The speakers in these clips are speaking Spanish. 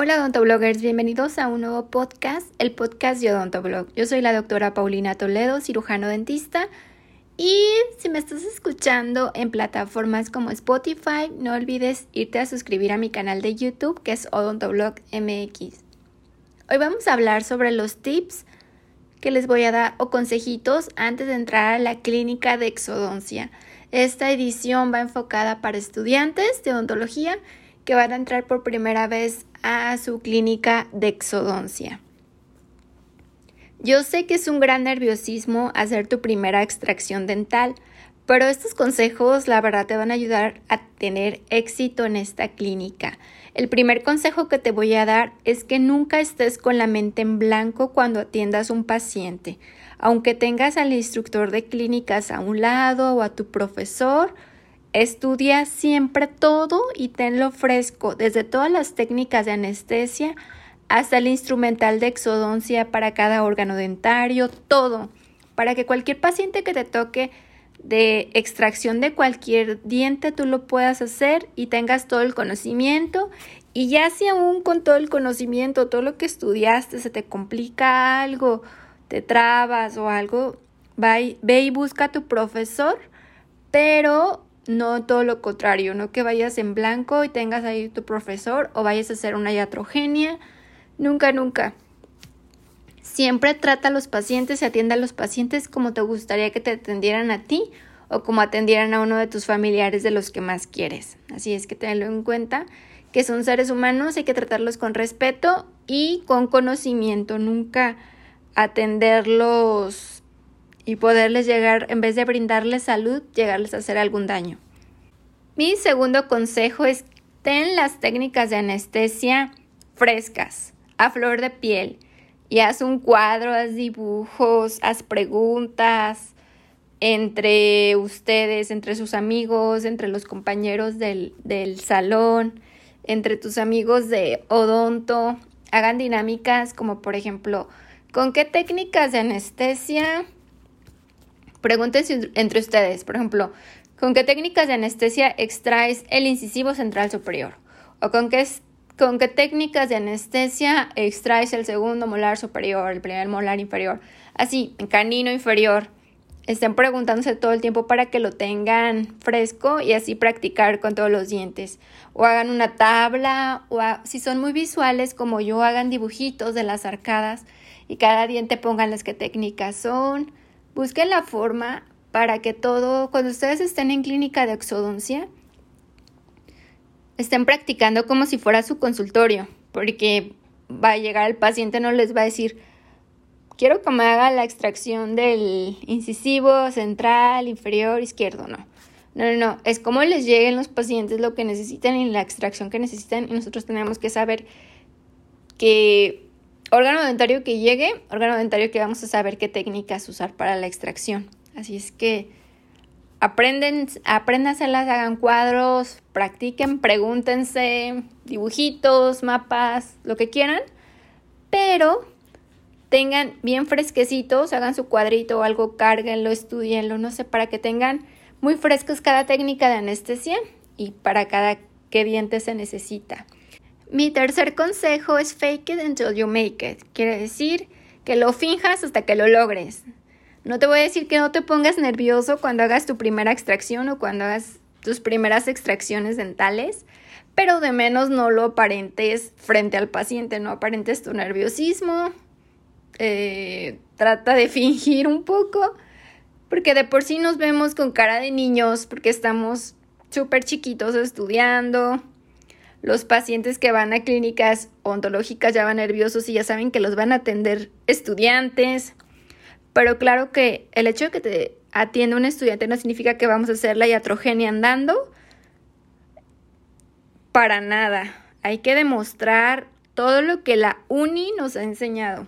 Hola odontobloggers, bienvenidos a un nuevo podcast, el podcast de Odontoblog. Yo soy la doctora Paulina Toledo, cirujano dentista. Y si me estás escuchando en plataformas como Spotify, no olvides irte a suscribir a mi canal de YouTube que es Odontoblog MX. Hoy vamos a hablar sobre los tips que les voy a dar o consejitos antes de entrar a la clínica de exodoncia. Esta edición va enfocada para estudiantes de odontología que van a entrar por primera vez a su clínica de exodoncia. Yo sé que es un gran nerviosismo hacer tu primera extracción dental, pero estos consejos la verdad te van a ayudar a tener éxito en esta clínica. El primer consejo que te voy a dar es que nunca estés con la mente en blanco cuando atiendas un paciente. Aunque tengas al instructor de clínicas a un lado o a tu profesor, Estudia siempre todo y tenlo fresco, desde todas las técnicas de anestesia hasta el instrumental de exodoncia para cada órgano dentario, todo, para que cualquier paciente que te toque de extracción de cualquier diente tú lo puedas hacer y tengas todo el conocimiento. Y ya si aún con todo el conocimiento, todo lo que estudiaste se te complica algo, te trabas o algo, ve y busca a tu profesor, pero no todo lo contrario, no que vayas en blanco y tengas ahí tu profesor o vayas a hacer una iatrogenia, nunca, nunca. Siempre trata a los pacientes y atienda a los pacientes como te gustaría que te atendieran a ti o como atendieran a uno de tus familiares de los que más quieres. Así es que tenlo en cuenta que son seres humanos, hay que tratarlos con respeto y con conocimiento, nunca atenderlos y poderles llegar, en vez de brindarles salud, llegarles a hacer algún daño. Mi segundo consejo es ten las técnicas de anestesia frescas, a flor de piel, y haz un cuadro, haz dibujos, haz preguntas entre ustedes, entre sus amigos, entre los compañeros del, del salón, entre tus amigos de odonto, hagan dinámicas como por ejemplo, ¿con qué técnicas de anestesia Pregúntense entre ustedes, por ejemplo, ¿con qué técnicas de anestesia extraes el incisivo central superior? ¿O con qué, con qué técnicas de anestesia extraes el segundo molar superior, el primer molar inferior? Así, en canino inferior. Estén preguntándose todo el tiempo para que lo tengan fresco y así practicar con todos los dientes. O hagan una tabla, o si son muy visuales como yo, hagan dibujitos de las arcadas y cada diente pongan las que técnicas son Busquen la forma para que todo, cuando ustedes estén en clínica de exodoncia, estén practicando como si fuera su consultorio, porque va a llegar el paciente, no les va a decir, quiero que me haga la extracción del incisivo central, inferior, izquierdo, no. No, no, no, es como les lleguen los pacientes lo que necesitan y la extracción que necesitan y nosotros tenemos que saber que órgano dentario que llegue, órgano dentario que vamos a saber qué técnicas usar para la extracción. Así es que aprenden, apréndanselas, hagan cuadros, practiquen, pregúntense, dibujitos, mapas, lo que quieran, pero tengan bien fresquecitos, hagan su cuadrito o algo, cárguenlo, estudienlo, no sé, para que tengan muy frescos cada técnica de anestesia y para cada qué diente se necesita. Mi tercer consejo es fake it until you make it. Quiere decir que lo finjas hasta que lo logres. No te voy a decir que no te pongas nervioso cuando hagas tu primera extracción o cuando hagas tus primeras extracciones dentales, pero de menos no lo aparentes frente al paciente, no aparentes tu nerviosismo. Eh, trata de fingir un poco, porque de por sí nos vemos con cara de niños, porque estamos súper chiquitos estudiando, los pacientes que van a clínicas ontológicas ya van nerviosos y ya saben que los van a atender estudiantes. Pero claro que el hecho de que te atienda un estudiante no significa que vamos a hacer la iatrogenia andando. Para nada. Hay que demostrar todo lo que la uni nos ha enseñado.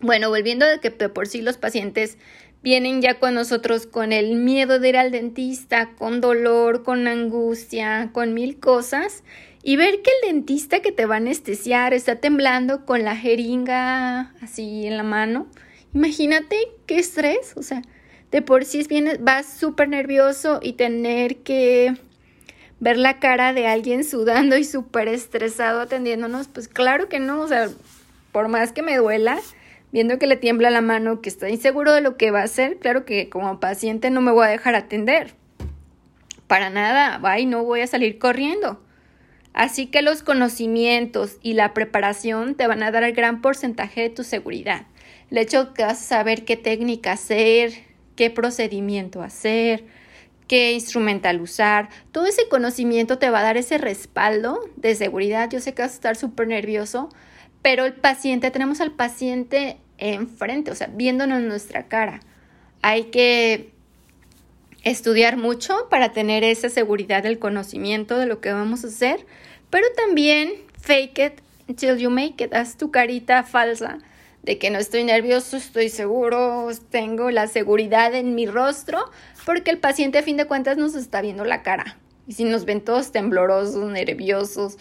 Bueno, volviendo de que por sí los pacientes vienen ya con nosotros con el miedo de ir al dentista, con dolor, con angustia, con mil cosas, y ver que el dentista que te va a anestesiar está temblando con la jeringa así en la mano. Imagínate qué estrés, o sea, de por sí es bien, vas súper nervioso y tener que ver la cara de alguien sudando y súper estresado atendiéndonos, pues claro que no, o sea, por más que me duela, viendo que le tiembla la mano, que está inseguro de lo que va a hacer, claro que como paciente no me voy a dejar atender. Para nada, va y no voy a salir corriendo. Así que los conocimientos y la preparación te van a dar el gran porcentaje de tu seguridad. El hecho que vas a saber qué técnica hacer, qué procedimiento hacer, qué instrumental usar, todo ese conocimiento te va a dar ese respaldo de seguridad. Yo sé que vas a estar súper nervioso, pero el paciente, tenemos al paciente enfrente, o sea, viéndonos nuestra cara. Hay que estudiar mucho para tener esa seguridad del conocimiento de lo que vamos a hacer, pero también fake it until you make it, haz tu carita falsa de que no estoy nervioso, estoy seguro, tengo la seguridad en mi rostro, porque el paciente a fin de cuentas nos está viendo la cara. Y si nos ven todos temblorosos, nerviosos,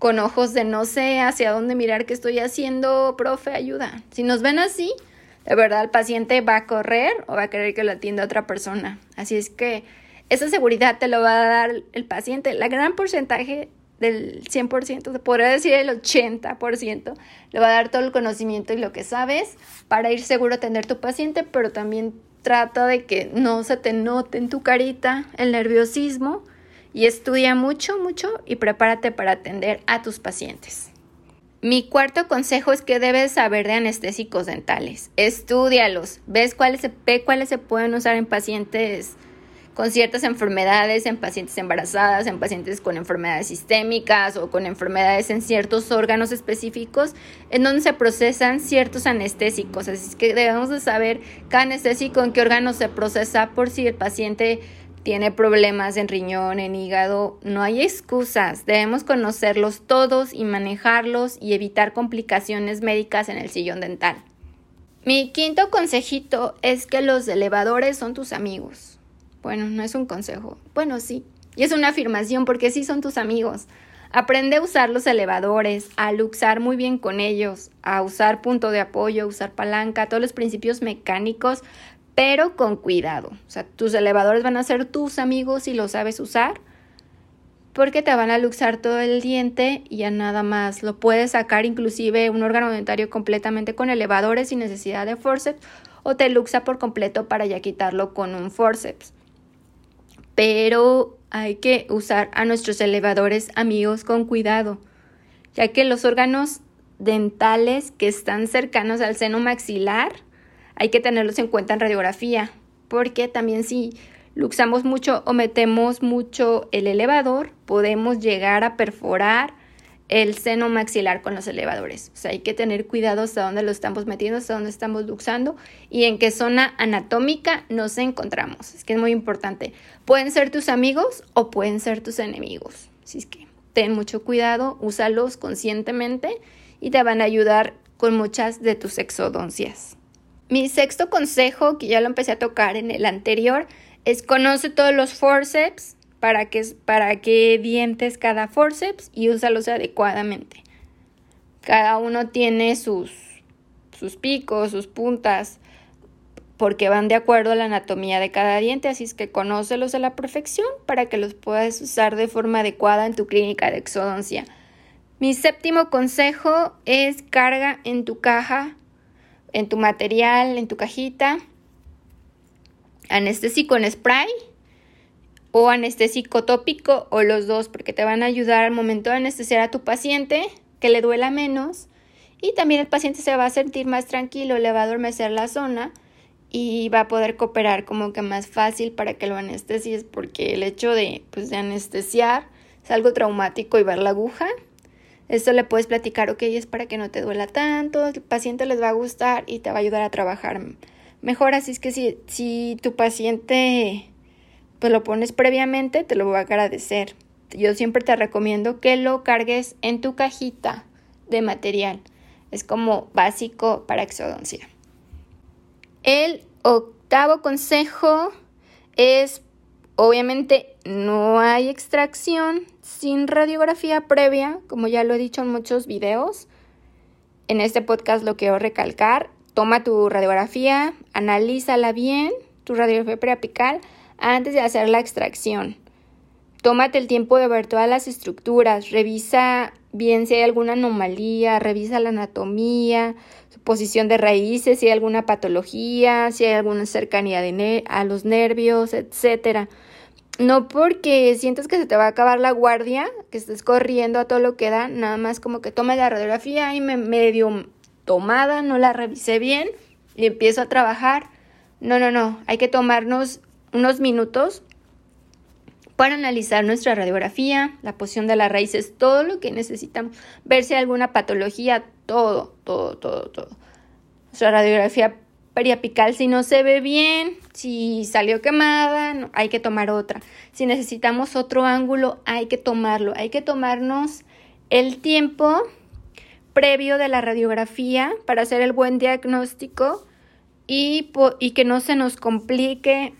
con ojos de no sé hacia dónde mirar qué estoy haciendo, profe, ayuda. Si nos ven así, de verdad el paciente va a correr o va a querer que lo atienda otra persona. Así es que esa seguridad te lo va a dar el paciente. La gran porcentaje del 100%, se podría decir el 80%, le va a dar todo el conocimiento y lo que sabes para ir seguro a atender tu paciente, pero también trata de que no se te note en tu carita el nerviosismo y estudia mucho, mucho y prepárate para atender a tus pacientes. Mi cuarto consejo es que debes saber de anestésicos dentales. Estudialos, ves cuáles ve cuáles se pueden usar en pacientes con ciertas enfermedades, en pacientes embarazadas, en pacientes con enfermedades sistémicas o con enfermedades en ciertos órganos específicos en donde se procesan ciertos anestésicos. Así que debemos de saber cada anestésico en qué órgano se procesa por si el paciente tiene problemas en riñón, en hígado, no hay excusas. Debemos conocerlos todos y manejarlos y evitar complicaciones médicas en el sillón dental. Mi quinto consejito es que los elevadores son tus amigos. Bueno, no es un consejo. Bueno, sí. Y es una afirmación porque sí son tus amigos. Aprende a usar los elevadores, a luxar muy bien con ellos, a usar punto de apoyo, a usar palanca, todos los principios mecánicos pero con cuidado. O sea, tus elevadores van a ser tus amigos si los sabes usar, porque te van a luxar todo el diente y ya nada más. Lo puedes sacar inclusive un órgano dentario completamente con elevadores sin necesidad de forceps o te luxa por completo para ya quitarlo con un forceps. Pero hay que usar a nuestros elevadores amigos con cuidado, ya que los órganos dentales que están cercanos al seno maxilar hay que tenerlos en cuenta en radiografía, porque también si luxamos mucho o metemos mucho el elevador, podemos llegar a perforar el seno maxilar con los elevadores. O sea, hay que tener cuidado hasta dónde lo estamos metiendo, hasta dónde estamos luxando y en qué zona anatómica nos encontramos. Es que es muy importante. Pueden ser tus amigos o pueden ser tus enemigos. Así es que ten mucho cuidado, úsalos conscientemente y te van a ayudar con muchas de tus exodoncias. Mi sexto consejo, que ya lo empecé a tocar en el anterior, es conoce todos los forceps, para que, para dientes cada forceps y úsalos adecuadamente. Cada uno tiene sus, sus picos, sus puntas, porque van de acuerdo a la anatomía de cada diente, así es que conócelos a la perfección para que los puedas usar de forma adecuada en tu clínica de exodoncia. Mi séptimo consejo es carga en tu caja en tu material, en tu cajita, anestésico en spray o anestésico tópico o los dos porque te van a ayudar al momento de anestesiar a tu paciente que le duela menos y también el paciente se va a sentir más tranquilo, le va a adormecer la zona y va a poder cooperar como que más fácil para que lo anestesies porque el hecho de, pues, de anestesiar es algo traumático y ver la aguja esto le puedes platicar, ok, es para que no te duela tanto, el paciente les va a gustar y te va a ayudar a trabajar mejor. Así es que si, si tu paciente pues lo pones previamente, te lo va a agradecer. Yo siempre te recomiendo que lo cargues en tu cajita de material. Es como básico para exodoncia. El octavo consejo es, obviamente, no hay extracción sin radiografía previa, como ya lo he dicho en muchos videos. En este podcast lo quiero recalcar. Toma tu radiografía, analízala bien, tu radiografía preapical, antes de hacer la extracción. tómate el tiempo de ver todas las estructuras, revisa bien si hay alguna anomalía, revisa la anatomía, posición de raíces, si hay alguna patología, si hay alguna cercanía de a los nervios, etcétera. No porque sientas que se te va a acabar la guardia, que estés corriendo a todo lo que da, nada más como que tome la radiografía y me medio tomada, no la revisé bien y empiezo a trabajar. No, no, no, hay que tomarnos unos minutos para analizar nuestra radiografía, la posición de las raíces, todo lo que necesitamos, ver si hay alguna patología, todo, todo, todo, todo. Nuestra radiografía periapical, si no se ve bien, si salió quemada, hay que tomar otra. Si necesitamos otro ángulo, hay que tomarlo. Hay que tomarnos el tiempo previo de la radiografía para hacer el buen diagnóstico y, y que no se nos complique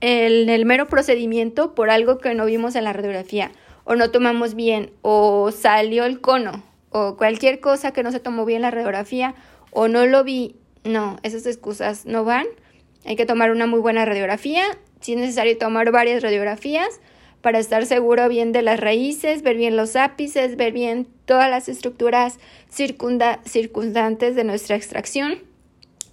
el, el mero procedimiento por algo que no vimos en la radiografía, o no tomamos bien, o salió el cono, o cualquier cosa que no se tomó bien en la radiografía, o no lo vi. No, esas excusas no van. Hay que tomar una muy buena radiografía. Si es necesario tomar varias radiografías para estar seguro bien de las raíces, ver bien los ápices, ver bien todas las estructuras circundantes de nuestra extracción.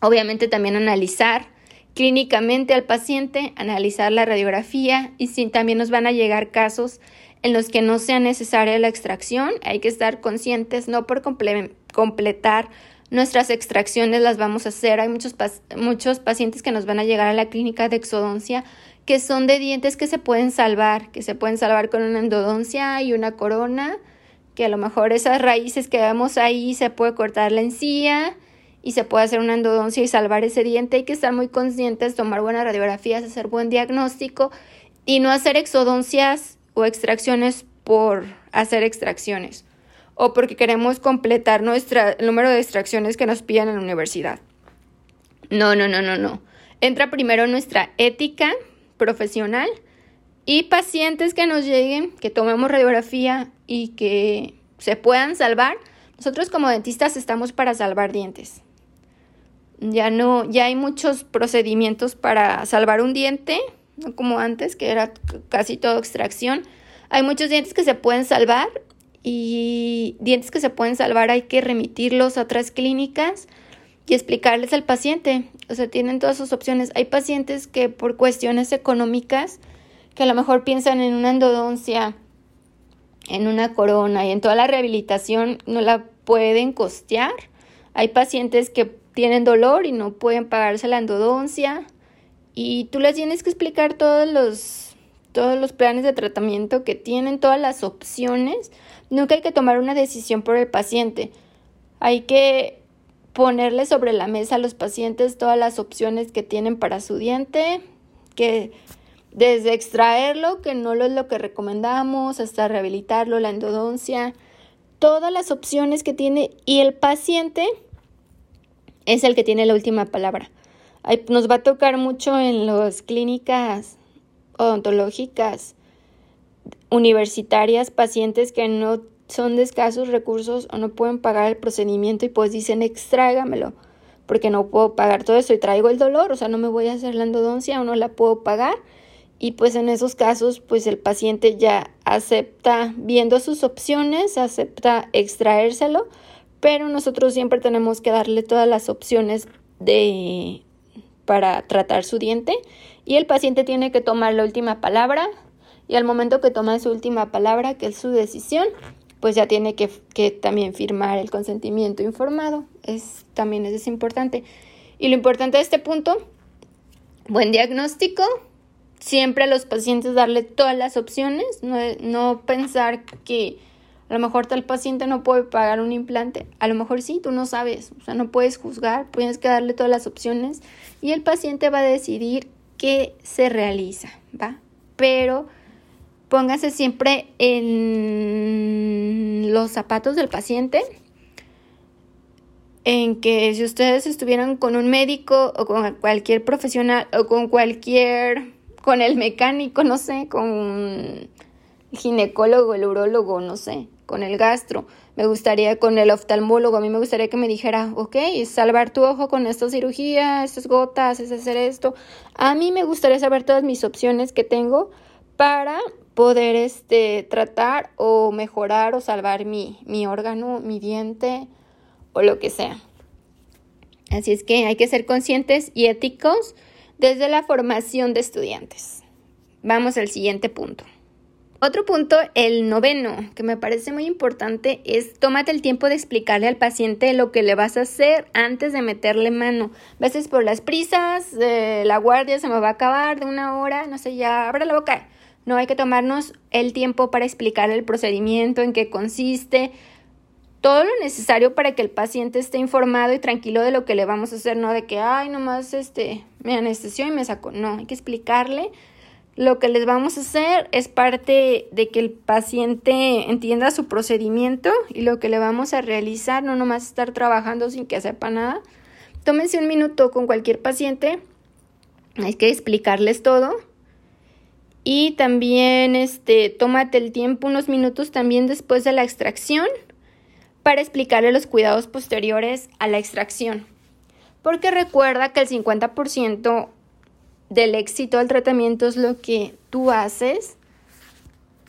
Obviamente también analizar clínicamente al paciente, analizar la radiografía y si también nos van a llegar casos en los que no sea necesaria la extracción, hay que estar conscientes, no por completar nuestras extracciones las vamos a hacer. Hay muchos, muchos pacientes que nos van a llegar a la clínica de exodoncia que son de dientes que se pueden salvar, que se pueden salvar con una endodoncia y una corona, que a lo mejor esas raíces que vemos ahí se puede cortar la encía y se puede hacer una endodoncia y salvar ese diente. Hay que estar muy conscientes, tomar buenas radiografías, hacer buen diagnóstico y no hacer exodoncias o extracciones por hacer extracciones o porque queremos completar nuestra, el número de extracciones que nos piden en la universidad. No, no, no, no, no. Entra primero nuestra ética profesional y pacientes que nos lleguen, que tomemos radiografía y que se puedan salvar. Nosotros como dentistas estamos para salvar dientes. Ya no, ya hay muchos procedimientos para salvar un diente, no como antes, que era casi todo extracción. Hay muchos dientes que se pueden salvar y dientes que se pueden salvar hay que remitirlos a otras clínicas y explicarles al paciente. O sea, tienen todas sus opciones. Hay pacientes que por cuestiones económicas, que a lo mejor piensan en una endodoncia, en una corona y en toda la rehabilitación no la pueden costear. Hay pacientes que tienen dolor y no pueden pagarse la endodoncia y tú les tienes que explicar todos los, todos los planes de tratamiento que tienen, todas las opciones. Nunca hay que tomar una decisión por el paciente. Hay que ponerle sobre la mesa a los pacientes todas las opciones que tienen para su diente, que desde extraerlo, que no es lo que recomendamos, hasta rehabilitarlo, la endodoncia, todas las opciones que tiene y el paciente es el que tiene la última palabra. nos va a tocar mucho en las clínicas odontológicas universitarias pacientes que no son de escasos recursos o no pueden pagar el procedimiento y pues dicen extrágamelo porque no puedo pagar todo eso y traigo el dolor, o sea, no me voy a hacer la endodoncia o no la puedo pagar y pues en esos casos pues el paciente ya acepta viendo sus opciones, acepta extraérselo pero nosotros siempre tenemos que darle todas las opciones de para tratar su diente y el paciente tiene que tomar la última palabra y al momento que toma su última palabra, que es su decisión, pues ya tiene que, que también firmar el consentimiento informado. Es, también es importante. Y lo importante de este punto, buen diagnóstico, siempre a los pacientes darle todas las opciones, no, no pensar que a lo mejor tal paciente no puede pagar un implante, a lo mejor sí, tú no sabes, o sea, no puedes juzgar, tienes que darle todas las opciones. Y el paciente va a decidir qué se realiza, ¿va? Pero póngase siempre en los zapatos del paciente, en que si ustedes estuvieran con un médico o con cualquier profesional o con cualquier, con el mecánico, no sé, con el ginecólogo, el urólogo, no sé, con el gastro, me gustaría con el oftalmólogo, a mí me gustaría que me dijera, ok, salvar tu ojo con esta cirugía, estas gotas, es hacer esto. A mí me gustaría saber todas mis opciones que tengo para poder este, tratar o mejorar o salvar mi, mi órgano, mi diente o lo que sea. Así es que hay que ser conscientes y éticos desde la formación de estudiantes. Vamos al siguiente punto. Otro punto, el noveno, que me parece muy importante, es tómate el tiempo de explicarle al paciente lo que le vas a hacer antes de meterle mano. A por las prisas, la guardia se me va a acabar de una hora, no sé, ya abre la boca. No hay que tomarnos el tiempo para explicar el procedimiento, en qué consiste, todo lo necesario para que el paciente esté informado y tranquilo de lo que le vamos a hacer, no de que, ay, nomás este, me anestesió y me sacó. No, hay que explicarle lo que les vamos a hacer es parte de que el paciente entienda su procedimiento y lo que le vamos a realizar, no nomás estar trabajando sin que sepa nada. Tómense un minuto con cualquier paciente, hay que explicarles todo. Y también este, tómate el tiempo, unos minutos también después de la extracción para explicarle los cuidados posteriores a la extracción. Porque recuerda que el 50% del éxito del tratamiento es lo que tú haces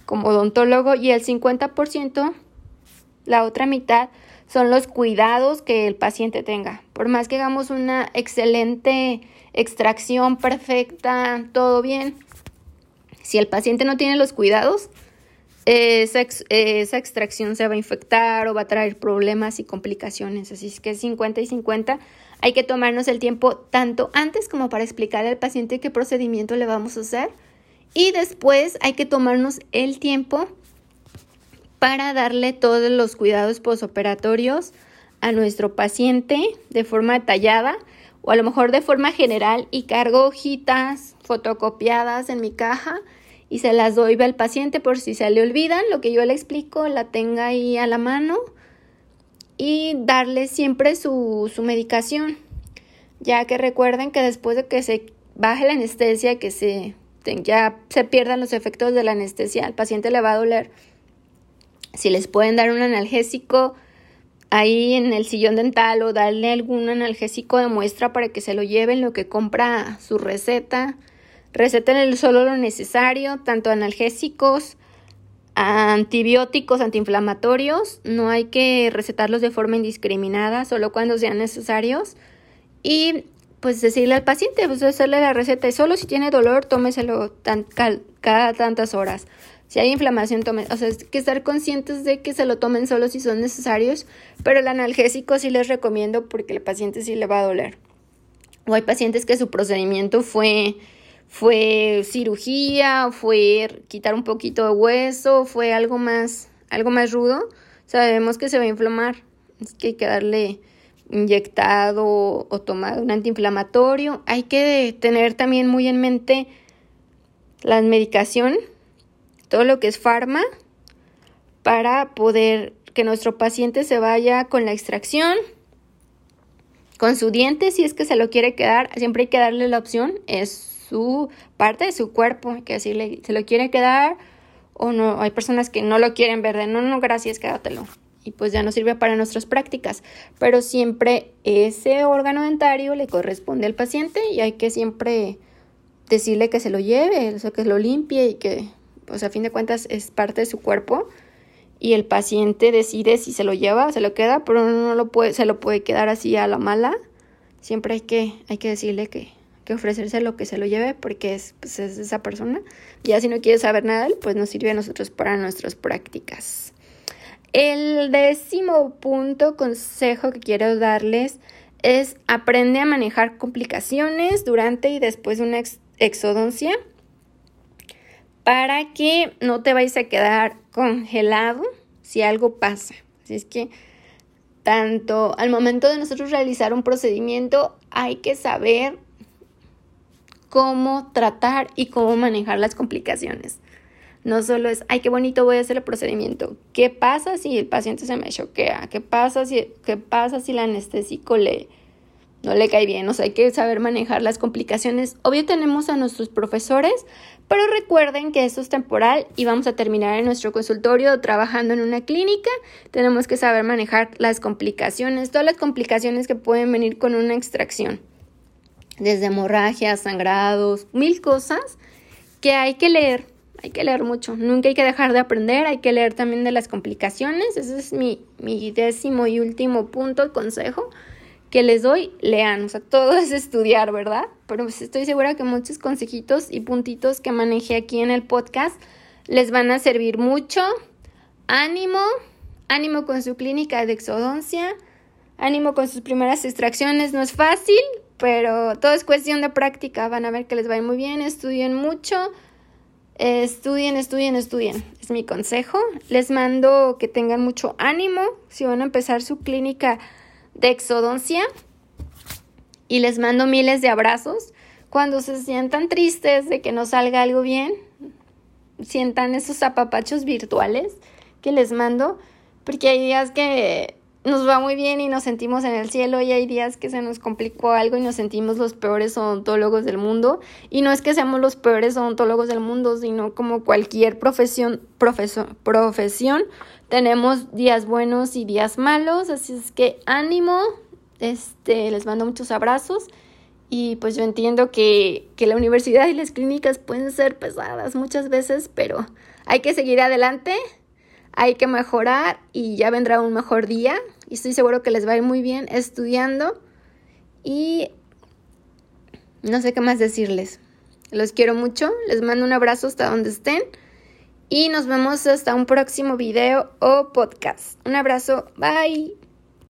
como odontólogo y el 50%, la otra mitad, son los cuidados que el paciente tenga. Por más que hagamos una excelente extracción perfecta, todo bien, si el paciente no tiene los cuidados, esa, esa, extracción se va a infectar o va a traer problemas y complicaciones. Así es que 50 y 50 hay que tomarnos el tiempo tanto antes como para explicarle al paciente qué procedimiento le vamos a hacer. Y después hay que tomarnos el tiempo para darle todos los cuidados posoperatorios a nuestro paciente de forma detallada o a lo mejor de forma general y cargo hojitas fotocopiadas en mi caja y se las doy al paciente por si se le olvidan lo que yo le explico, la tenga ahí a la mano y darle siempre su, su medicación, ya que recuerden que después de que se baje la anestesia, que se, ya se pierdan los efectos de la anestesia, al paciente le va a doler. Si les pueden dar un analgésico ahí en el sillón dental o darle algún analgésico de muestra para que se lo lleven lo que compra su receta Receten solo lo necesario, tanto analgésicos, antibióticos, antiinflamatorios. No hay que recetarlos de forma indiscriminada, solo cuando sean necesarios. Y pues decirle al paciente, pues hacerle la receta y solo si tiene dolor, tómeselo cada tantas horas. Si hay inflamación, tome, o sea, hay que estar conscientes de que se lo tomen solo si son necesarios, pero el analgésico sí les recomiendo porque el paciente sí le va a doler. O hay pacientes que su procedimiento fue fue cirugía, fue quitar un poquito de hueso, fue algo más, algo más rudo, sabemos que se va a inflamar. Es que hay que darle inyectado o tomado un antiinflamatorio. Hay que tener también muy en mente la medicación, todo lo que es farma, para poder que nuestro paciente se vaya con la extracción, con su diente, si es que se lo quiere quedar, siempre hay que darle la opción, es su parte de su cuerpo, que decirle, se lo quiere quedar o no, hay personas que no lo quieren ver de no, no, gracias, quédatelo. Y pues ya no sirve para nuestras prácticas. Pero siempre ese órgano dentario le corresponde al paciente y hay que siempre decirle que se lo lleve, o sea, que lo limpie y que, pues a fin de cuentas es parte de su cuerpo y el paciente decide si se lo lleva, se lo queda, pero no lo puede, se lo puede quedar así a la mala. Siempre hay que, hay que decirle que, que ofrecerse lo que se lo lleve porque es, pues, es esa persona. Ya si no quiere saber nada, pues nos sirve a nosotros para nuestras prácticas. El décimo punto, consejo que quiero darles es aprende a manejar complicaciones durante y después de una exodoncia para que no te vayas a quedar congelado si algo pasa. Así es que tanto al momento de nosotros realizar un procedimiento hay que saber cómo tratar y cómo manejar las complicaciones. No solo es, ay, qué bonito voy a hacer el procedimiento. ¿Qué pasa si el paciente se me choquea? ¿Qué pasa si, qué pasa si el anestésico le, no le cae bien? O sea, hay que saber manejar las complicaciones. Obvio tenemos a nuestros profesores, pero recuerden que esto es temporal y vamos a terminar en nuestro consultorio trabajando en una clínica. Tenemos que saber manejar las complicaciones, todas las complicaciones que pueden venir con una extracción desde hemorragias, sangrados, mil cosas que hay que leer. hay que leer mucho. Nunca hay que dejar de aprender, hay que leer también de las complicaciones. Ese es mi, mi décimo y último punto, consejo que les doy, lean. O sea, todo es estudiar, ¿verdad? Pero pues estoy segura que muchos consejitos y puntitos que manejé aquí en el podcast les van a servir mucho. Ánimo, ánimo con su clínica de exodoncia, ánimo con sus primeras extracciones. No es fácil, pero todo es cuestión de práctica. Van a ver que les va a ir muy bien. Estudien mucho. Estudien, estudien, estudien. Es mi consejo. Les mando que tengan mucho ánimo si van a empezar su clínica de exodoncia. Y les mando miles de abrazos. Cuando se sientan tristes de que no salga algo bien, sientan esos apapachos virtuales que les mando. Porque hay días que nos va muy bien y nos sentimos en el cielo y hay días que se nos complicó algo y nos sentimos los peores odontólogos del mundo. Y no es que seamos los peores odontólogos del mundo, sino como cualquier profesión, profesión, tenemos días buenos y días malos, así es que ánimo, este, les mando muchos abrazos. Y pues yo entiendo que, que la universidad y las clínicas pueden ser pesadas muchas veces, pero hay que seguir adelante hay que mejorar y ya vendrá un mejor día y estoy seguro que les va a ir muy bien estudiando y no sé qué más decirles. Los quiero mucho, les mando un abrazo hasta donde estén y nos vemos hasta un próximo video o podcast. Un abrazo, bye.